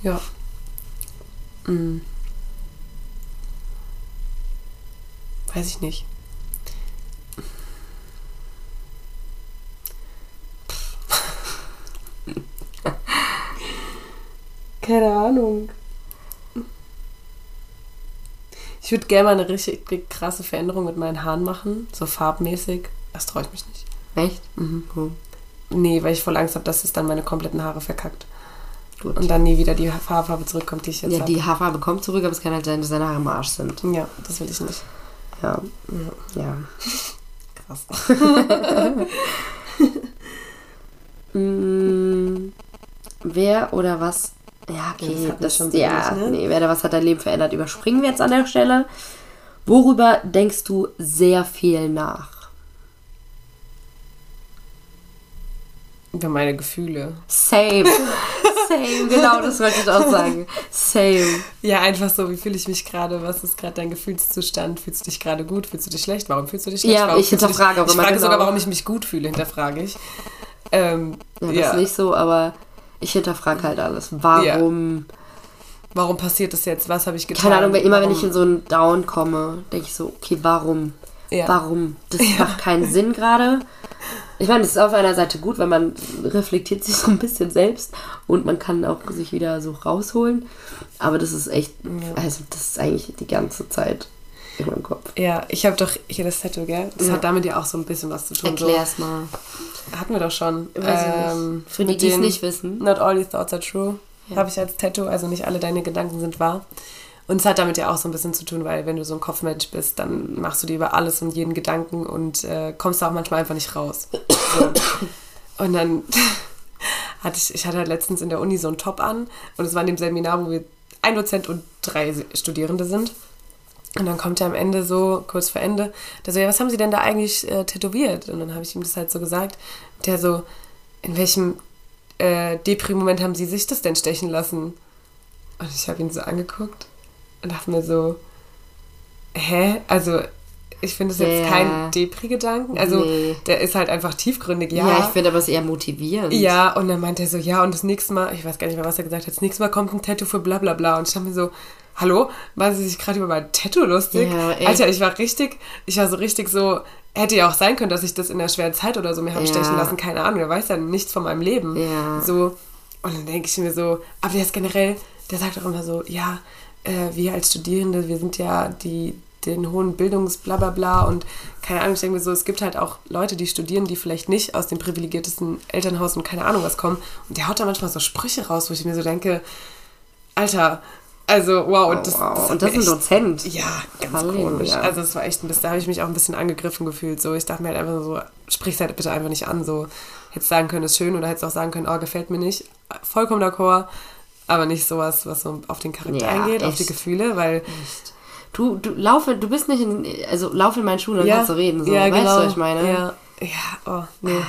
Ja. Hm. Weiß ich nicht. Keine Ahnung. Ich würde gerne mal eine richtig krasse Veränderung mit meinen Haaren machen, so farbmäßig. Das traue ich mich nicht. Echt? Mhm. Cool. Nee, weil ich voll Angst habe, dass es dann meine kompletten Haare verkackt. Gut. Und dann nie wieder die Haarfarbe zurückkommt, die ich jetzt ja, habe. die Haarfarbe kommt zurück, aber es kann halt sein, dass seine Haare im Arsch sind. Ja, das will ich nicht. Ja. Ja. Krass. Mm, wer oder was? Ja, Ja, das okay. hatten wir Das, schon so ja, durch, ne? nee, wer oder was hat dein Leben verändert? Überspringen wir jetzt an der Stelle. Worüber denkst du sehr viel nach? Über meine Gefühle. Same. Same, genau, das wollte ich auch sagen. Same. Ja, einfach so, wie fühle ich mich gerade? Was ist gerade dein Gefühlszustand? Fühlst du dich gerade gut? Fühlst du dich schlecht? Warum fühlst du dich schlecht? Ja, warum ich hinterfrage auch Ich frage genau. sogar, warum ich mich gut fühle, hinterfrage ich. Ähm, Ja, das ja, nicht so, aber ich hinterfrage halt alles. Warum? Warum passiert das jetzt? Was habe ich getan? Keine Ahnung, immer wenn Warum- ich in so einen Down komme, denke ich so, okay, warum? Ja. Warum? Das macht keinen Sinn gerade. Ich meine, das ist auf einer Seite gut, weil man reflektiert sich so ein bisschen selbst und man kann auch sich wieder so rausholen. Aber das ist echt, also das ist eigentlich die ganze Zeit in meinem Kopf. Ja, ich habe doch hier das Tattoo, gell? Das Ja. hat damit ja auch so ein bisschen was zu tun. Erklär's mal. So, hatten wir doch schon. Weiß Ähm. Für die, die es nicht wissen. Not all your thoughts are true. Ja. Habe ich als Tattoo, also nicht alle deine Gedanken sind wahr. Und es hat damit ja auch so ein bisschen zu tun, weil wenn du so ein Kopfmensch bist, dann machst du dir über alles und jeden Gedanken und äh, kommst da auch manchmal einfach nicht raus. So. Und dann hatte ich, ich hatte halt letztens in der Uni so einen Top an und es war in dem Seminar, wo wir ein Dozent und drei Studierende sind. Und dann kommt er am Ende so, kurz vor Ende, der so, ja, was haben Sie denn da eigentlich äh, tätowiert? Und dann habe ich ihm das halt so gesagt. Der so, in welchem äh, Depri-Moment haben Sie sich das denn stechen lassen? Und ich habe ihn so angeguckt und dachte mir so, hä? Also, ich finde es jetzt Ja. kein Depri-Gedanken. Also, Nee. der ist halt einfach tiefgründig, ja. Ja, ich finde aber es eher motivierend. Ja, und dann meinte er so, ja, und das nächste Mal, ich weiß gar nicht mehr, was er gesagt hat, das nächste Mal kommt ein Tattoo für bla bla bla. Und ich dachte mir so, hallo, machen Sie sich gerade über mein Tattoo lustig? Ja. Alter, ich war richtig, ich war so richtig so, hätte ja auch sein können, dass ich das in der schweren Zeit oder so mir habe Ja. stechen lassen, keine Ahnung, er weiß ja nichts von meinem Leben. Ja. So, und dann denke ich mir so, aber der ist generell, der sagt auch immer so, ja, äh, wir als Studierende, wir sind ja die, den hohen Bildungs bla bla bla und keine Ahnung, ich denke mir so, es gibt halt auch Leute, die studieren, die vielleicht nicht aus dem privilegiertesten Elternhaus und keine Ahnung was kommen und der haut da manchmal so Sprüche raus, wo ich mir so denke, Alter, also wow, und das, wow. das Und das ist ein Dozent. ja, ganz Halleluja. komisch. Also es war echt ein bisschen, da habe ich mich auch ein bisschen angegriffen gefühlt. So, ich dachte mir halt einfach so, sprich's halt bitte einfach nicht an. So, hättest sagen können, ist schön oder hättest auch sagen können, oh, gefällt mir nicht. Vollkommen d'accord. Aber nicht sowas, was so auf den Charakter Ja, eingeht, auf die echt. Gefühle, weil Du, du laufe, du bist nicht in, also lauf in meinen Schuhen und kannst du reden. So. ja, weißt genau. du, was ich meine? Ja, ja, oh, nee.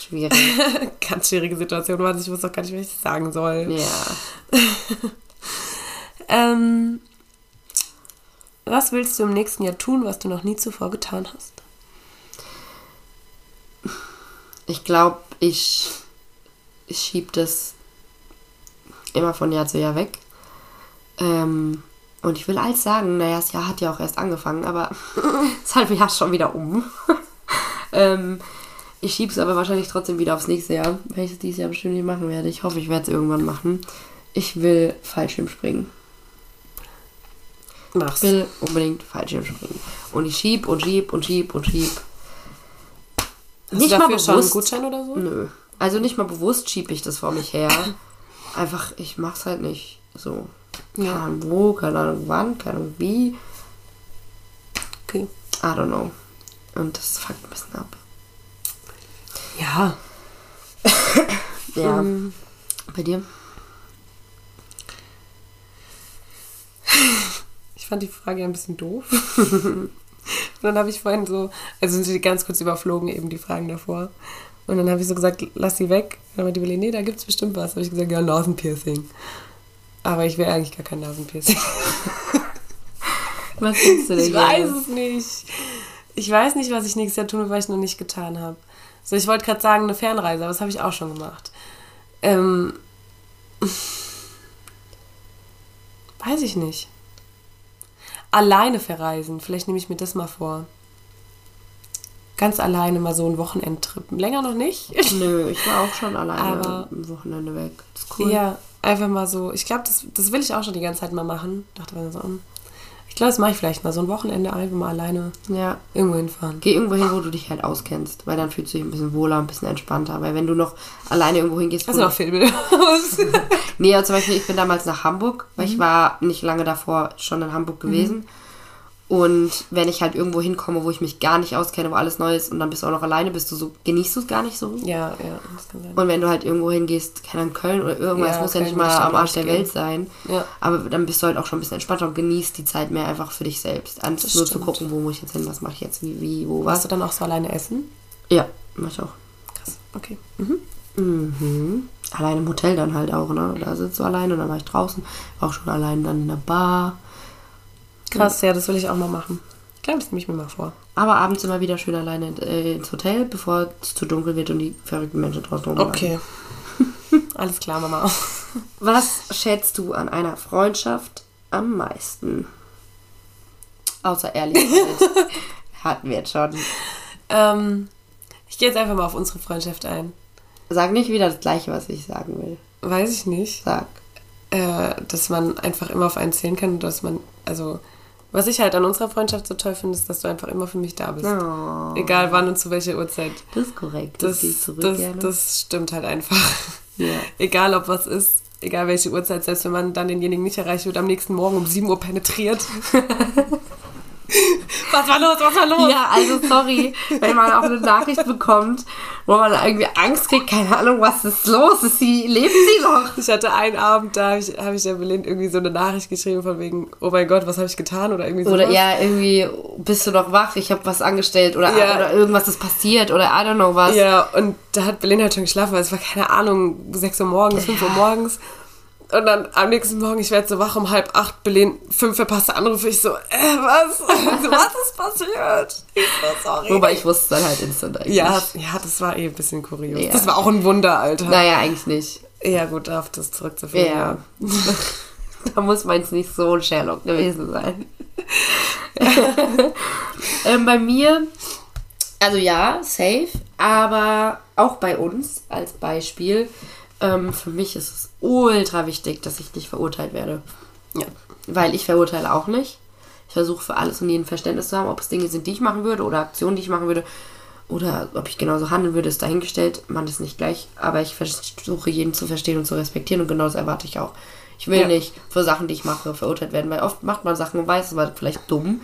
Schwierig. Ganz schwierige Situation, Warte, ich wusste auch gar nicht, was ich sagen soll. ja. Ähm, was willst du im nächsten Jahr tun, was du noch nie zuvor getan hast? Ich glaube, ich, ich schieb das immer von Jahr zu Jahr weg. Ähm, und ich will alles sagen, naja, das Jahr hat ja auch erst angefangen, aber das halbe Jahr schon wieder um. ähm, ich schiebe es aber wahrscheinlich trotzdem wieder aufs nächste Jahr, weil ich es dieses Jahr bestimmt nicht machen werde. Ich hoffe, ich werde es irgendwann machen. Ich will Fallschirmspringen. Mach's. Ich will unbedingt Fallschirmspringen. Und ich schieb und schieb und schieb und schieb. Hast du dafür schon einen Gutschein oder so? Nö. Also nicht mal bewusst schiebe ich das vor mich her. Einfach, ich mach's halt nicht so. Keine Ja. Ahnung wo, keine Ahnung wann, keine Ahnung wie. Okay. I don't know. Und das fuckt ein bisschen ab. Ja. Ja. Ähm, Bei dir? Ich fand die Frage ein bisschen doof. Und dann habe ich vorhin so, also sind sie ganz kurz überflogen, eben die Fragen davor. Und dann habe ich so gesagt, lass sie weg. Dann meinte die Willi, nee, da gibt's bestimmt was. habe ich gesagt, ja, Nasenpiercing. Aber ich will eigentlich gar kein Nasenpiercing. Was findest du denn Ich weiß es nicht. Ich weiß nicht, was ich nächstes Jahr tun will, weil ich noch nicht getan habe. So, ich wollte gerade sagen, eine Fernreise, aber das habe ich auch schon gemacht. Ähm, weiß ich nicht. Alleine verreisen, vielleicht nehme ich mir das mal vor. Ganz alleine mal so einen Wochenendtrip. Länger noch nicht. Nö, ich war auch schon alleine Aber- am Wochenende weg. Das ist cool. Ja, einfach mal so. Ich glaube, das, das will ich auch schon die ganze Zeit mal machen. Dachte mir so, hm, ich glaube, das mache ich vielleicht mal so ein Wochenende einfach mal alleine ja. irgendwo hinfahren. Geh irgendwo hin, wo du dich halt auskennst, weil dann fühlst du dich ein bisschen wohler, ein bisschen entspannter. Weil wenn du noch alleine irgendwo hingehst, Hast wo du noch Filme? Nee, aber zum Beispiel, ich bin damals nach Hamburg, weil Mhm. ich war nicht lange davor schon in Hamburg gewesen. Und wenn ich halt irgendwo hinkomme, wo ich mich gar nicht auskenne, wo alles neu ist und dann bist du auch noch alleine, bist du so, genießt du es gar nicht so. ja, ja, das kann sein. Und wenn du halt irgendwo hingehst, keine Ahnung, Köln oder irgendwas, Ja, muss ja nicht mal am Arsch der gehen. Welt sein. Ja. Aber dann bist du halt auch schon ein bisschen entspannter und genießt die Zeit mehr einfach für dich selbst. Anstatt Das nur zu stimmt. gucken, wo muss ich jetzt hin, was mache ich jetzt, wie, wie, wo, Warst was. du dann auch so alleine essen? Ja, mach ich auch. Krass, okay. Mhm. Allein im Hotel dann halt auch, ne? Da sitzt du alleine und dann war ich draußen, war auch schon allein dann in der Bar. Krass, ja, das will ich auch mal machen. Ich glaube, das nehme ich mir mal vor. Aber abends immer wieder schön alleine äh, ins Hotel, bevor es zu dunkel wird und die verrückten Menschen draußen rumlaufen. Okay. Alles klar, Mama. Was schätzt du an einer Freundschaft am meisten? Außer Ehrlichkeit. Hatten wir jetzt schon. Ähm, ich gehe jetzt einfach mal auf unsere Freundschaft ein. Sag nicht wieder das Gleiche, was ich sagen will. Weiß ich nicht. Sag. Äh, dass man einfach immer auf einen zählen kann und dass man, also, was ich halt an unserer Freundschaft so toll finde, ist, dass du einfach immer für mich da bist. Oh, Egal wann und zu welcher Uhrzeit. das ist korrekt. Das, Das, zurück das, gerne. das stimmt halt einfach. Ja. Egal ob was ist, egal welche Uhrzeit, selbst wenn man dann denjenigen nicht erreicht wird, am nächsten Morgen um 7 Uhr penetriert. was war los, was war los? Ja, also sorry, wenn man auch eine Nachricht bekommt, wo man irgendwie Angst kriegt, keine Ahnung, was ist los? Ist sie, lebt sie noch? Ich hatte einen Abend, da habe ich, hab ich der Belinda irgendwie so eine Nachricht geschrieben von wegen, oh mein Gott, was habe ich getan oder irgendwie so. Oder ja, irgendwie bist du noch wach, ich habe was angestellt oder, Ja. oder irgendwas ist passiert oder I don't know was. Ja, und da hat Belinda halt schon geschlafen, weil es war keine Ahnung, 6 Uhr morgens, 5 Uhr morgens. Und dann am nächsten Morgen, ich werde so wach um halb acht, Belen, fünf verpasste Anrufe. Ich so, äh, was? was ist passiert? Ich so, sorry. Wobei ich wusste dann halt instant eigentlich. ja, ja, das war eh ein bisschen kurios. Ja. Das war auch ein Wunder, Alter. Naja, eigentlich nicht. Ja, gut, auf das zurückzuführen. Ja. da muss meins nicht so ein Sherlock gewesen sein. ähm, bei mir, also ja, safe, aber auch bei uns als Beispiel, ähm, für mich ist es ultra wichtig, dass ich nicht verurteilt werde. Ja. Weil ich verurteile auch nicht. Ich versuche für alles und jeden Verständnis zu haben, ob es Dinge sind, die ich machen würde oder Aktionen, die ich machen würde. Oder ob ich genauso handeln würde, ist dahingestellt. Man ist nicht gleich. Aber ich versuche jeden zu verstehen und zu respektieren und genau das erwarte ich auch. Ich will Ja. nicht für Sachen, die ich mache, verurteilt werden, weil oft macht man Sachen und weiß, es war vielleicht dumm.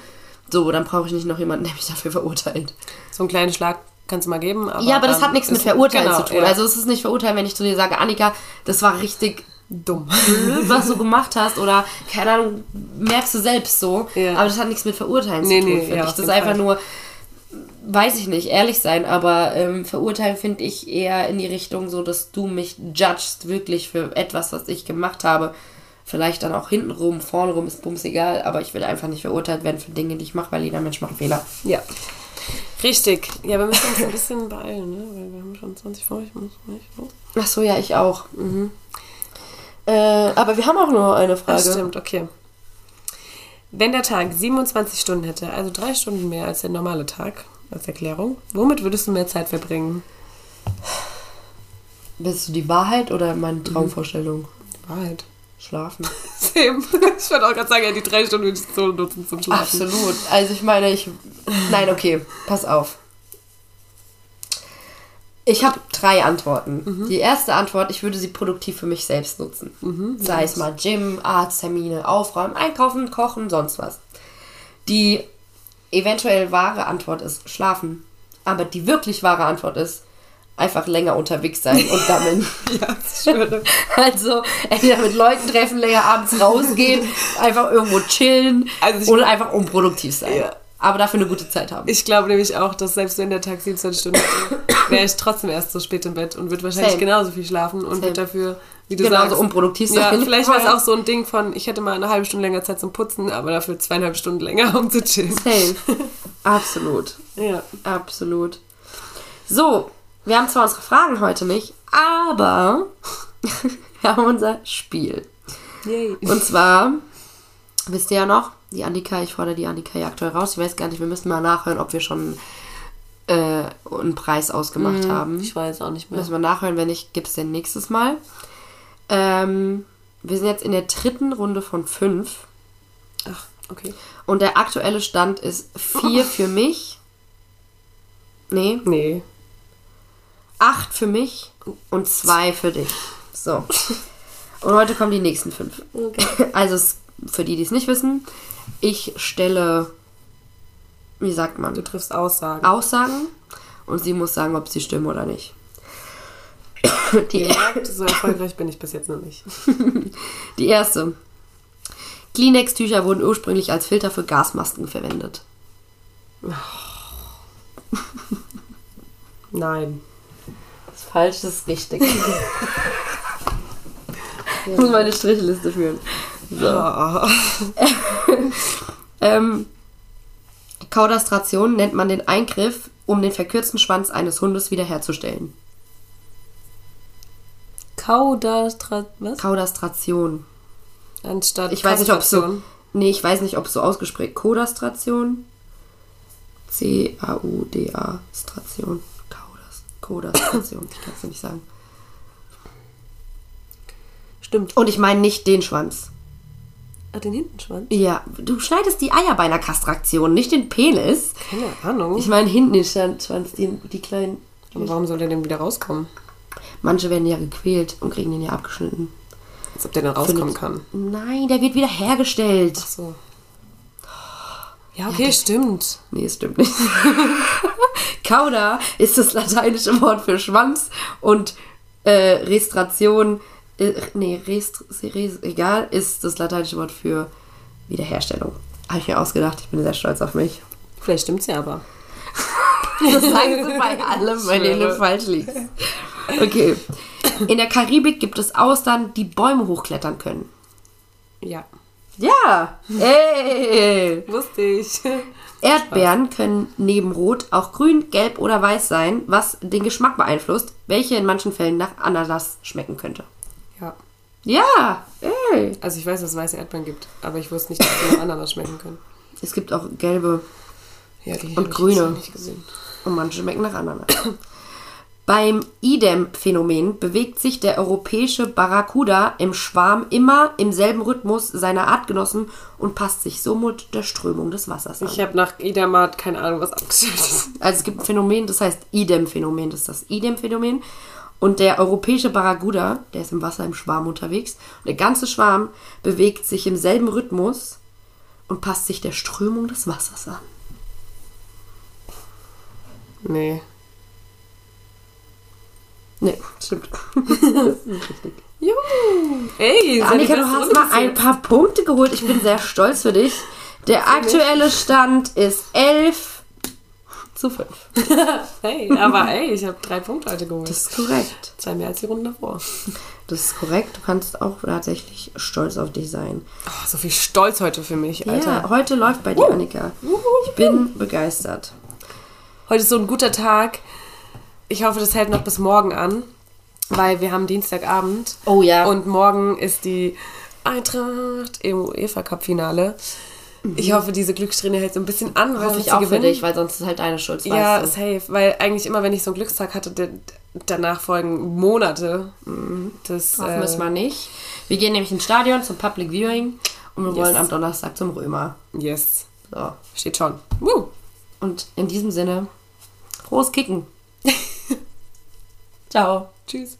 So, dann brauche ich nicht noch jemanden, der mich dafür verurteilt. So einen kleinen Schlag kannst du mal geben. Aber ja, aber das hat nichts mit Verurteilen genau, zu tun. Ja. Also es ist nicht verurteilen, wenn ich zu dir sage, Annika, das war richtig dumm. was du gemacht hast oder keine Ahnung, merkst du selbst so. Ja. Aber das hat nichts mit Verurteilen Nee, zu tun, nee, finde ja, ich. Das ist einfach Fall. nur, weiß ich nicht, ehrlich sein, aber ähm, verurteilen finde ich eher in die Richtung so, dass du mich judgst wirklich für etwas, was ich gemacht habe. Vielleicht dann auch hintenrum, vornrum ist bums egal, aber ich will einfach nicht verurteilt werden für Dinge, die ich mache, weil jeder Mensch macht Fehler. Ja. Richtig. Ja, wir müssen uns ein bisschen beeilen, ne? Weil wir haben schon 20 vor. Ich muss nicht. Oh. Ach so, ja, ich auch. Mhm. Äh, aber wir haben auch nur eine Frage. Das stimmt, okay. Wenn der Tag 27 Stunden hätte, also drei Stunden mehr als der normale Tag, als Erklärung, womit würdest du mehr Zeit verbringen? Bist du die Wahrheit oder meine Traumvorstellung? Wahrheit. Schlafen. Same. Ich wollte auch gerade sagen, ja, die drei Stunden würde ich so nutzen zum Schlafen. Absolut. Also ich meine, ich. Nein, okay, pass auf. Ich habe drei Antworten. Die erste Antwort, ich würde sie produktiv für mich selbst nutzen. Sei es mal Gym, Arzttermine, Aufräumen, Einkaufen, Kochen, sonst was. Die eventuell wahre Antwort ist schlafen. Aber die wirklich wahre Antwort ist einfach länger unterwegs sein und damit Ja, das schwöre. Also entweder mit Leuten treffen, länger abends rausgehen, einfach irgendwo chillen Also oder einfach unproduktiv sein. Ja. Aber dafür eine gute Zeit haben. Ich glaube nämlich auch, dass selbst wenn der Tag 27 Stunden wäre ich trotzdem erst so spät im Bett und würde wahrscheinlich Same. genauso viel schlafen und würde dafür, wie du Genauso sagst, unproduktiv Ja, sein. vielleicht war es auch so ein Ding von, ich hätte mal eine halbe Stunde länger Zeit zum Putzen, aber dafür zweieinhalb Stunden länger, um zu chillen. Safe. Absolut. Ja. Absolut. So, wir haben zwar unsere Fragen heute nicht, aber wir haben unser Spiel. Yay. Und zwar, wisst ihr ja noch, die Annika, ich fordere die Annika ja aktuell raus. Ich weiß gar nicht, wir müssen mal nachhören, ob wir schon äh, einen Preis ausgemacht haben. Ich weiß auch nicht mehr. Müssen wir nachhören, wenn nicht, gibt es den nächstes Mal. Ähm, wir sind jetzt in der dritten Runde von fünf. Ach, okay. Und der aktuelle Stand ist vier für mich. Nee, Nee. Acht für mich und zwei für dich. So. Und heute kommen die nächsten fünf. Also es, für die, die es nicht wissen, ich stelle, wie sagt Du man, triffst Aussagen. Aussagen und sie muss sagen, ob sie stimmen oder nicht. Die, Ihr merkt, so erfolgreich bin ich bis jetzt noch nicht. die erste. Kleenex-Tücher wurden ursprünglich als Filter für Gasmasken verwendet. Nein. Falsch, das ist richtig. Ich muss meine Strichliste führen. So. Ah. Ähm, Kaudastration nennt man den Eingriff, um den verkürzten Schwanz eines Hundes wiederherzustellen. Kaudastra... Was? Kaudastration. Anstatt Ich weiß nicht, ob so. Nee, ich weiß nicht, ob so ausgesprochen. Kodastration. C-A-U-D-A-Stration. Kaudas. Kodastration. Ich kann es nicht sagen. Stimmt. Und ich meine nicht den Schwanz. Ah, den Hintenschwanz? Ja, du schneidest die Eier bei einer Kastration, nicht den Penis. Keine Ahnung. Ich meine hinten den Schwanz, die, die kleinen. Aber warum soll der denn wieder rauskommen? Manche werden ja gequält und kriegen den ja abgeschnitten. Als ob der dann rauskommen Findet- kann. Nein, der wird wieder hergestellt. Ach so. Ja, okay, stimmt. Nee, es stimmt nicht. Cauda ist das lateinische Wort für Schwanz und äh, Restration, äh, nee, rest, res, egal, ist das lateinische Wort für Wiederherstellung. Habe ich mir ausgedacht, ich bin sehr stolz auf mich. Vielleicht stimmt's ja aber. Das sagen sie bei allem, wenn schwöre. du falsch liegst. Okay. In der Karibik gibt es Austern, die Bäume hochklettern können. Ja. Ja! Ey! Wusste ich. Erdbeeren können neben Rot auch grün, gelb oder weiß sein, was den Geschmack beeinflusst, welche in manchen Fällen nach Ananas schmecken könnte. Ja. Ja! Ey! Also ich weiß, dass es weiße Erdbeeren gibt, aber ich wusste nicht, dass sie nach Ananas schmecken können. Es gibt auch gelbe Ja, Und grüne. und manche schmecken nach Ananas. Beim Idem-Phänomen bewegt sich der europäische Barracuda im Schwarm immer im selben Rhythmus seiner Artgenossen und passt sich somit der Strömung des Wassers an. Ich habe nach Idamat keine Ahnung, was abgestellt ist. Also es gibt ein Phänomen, das heißt Idem-Phänomen, das ist das Idem-Phänomen. Und der europäische Barracuda, der ist im Wasser im Schwarm unterwegs, und der ganze Schwarm bewegt sich im selben Rhythmus und passt sich der Strömung des Wassers an. Nee. Nee, stimmt. Juhu. Ey, ist ja die Annika, du hast mal ein paar Punkte geholt. Ich bin sehr stolz für dich. Der aktuelle Stand ist 11 zu 5. Hey, aber ey, ich habe drei Punkte heute geholt. Das ist korrekt. Zwei mehr als die Runde davor. Das ist korrekt. Du kannst auch tatsächlich stolz auf dich sein. Oh, so viel Stolz heute für mich, Alter. Ja, heute läuft bei dir, Annika. Ich bin begeistert. Heute ist so ein guter Tag. Ich hoffe, das hält noch bis morgen an, weil wir haben Dienstagabend. Oh ja. Und morgen ist die Eintracht im UEFA Cup Finale. Ich hoffe, diese Glückssträhne hält so ein bisschen an, weil Hoffe ich auch für gewinnen. dich, weil sonst ist halt deine Schuld. Ja, du. safe. Weil eigentlich immer, wenn ich so einen Glückstag hatte, danach folgen Monate. Das, Hoffen wir es äh, mal nicht. Wir gehen nämlich ins Stadion zum Public Viewing und wir Yes. wollen am Donnerstag zum Römer. yes. So. Steht schon. Woo. Und in diesem Sinne, frohes Kicken. Ciao. Tschüss.